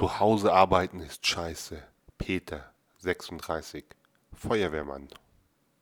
Zu Hause arbeiten ist scheiße. Peter, 36, Feuerwehrmann.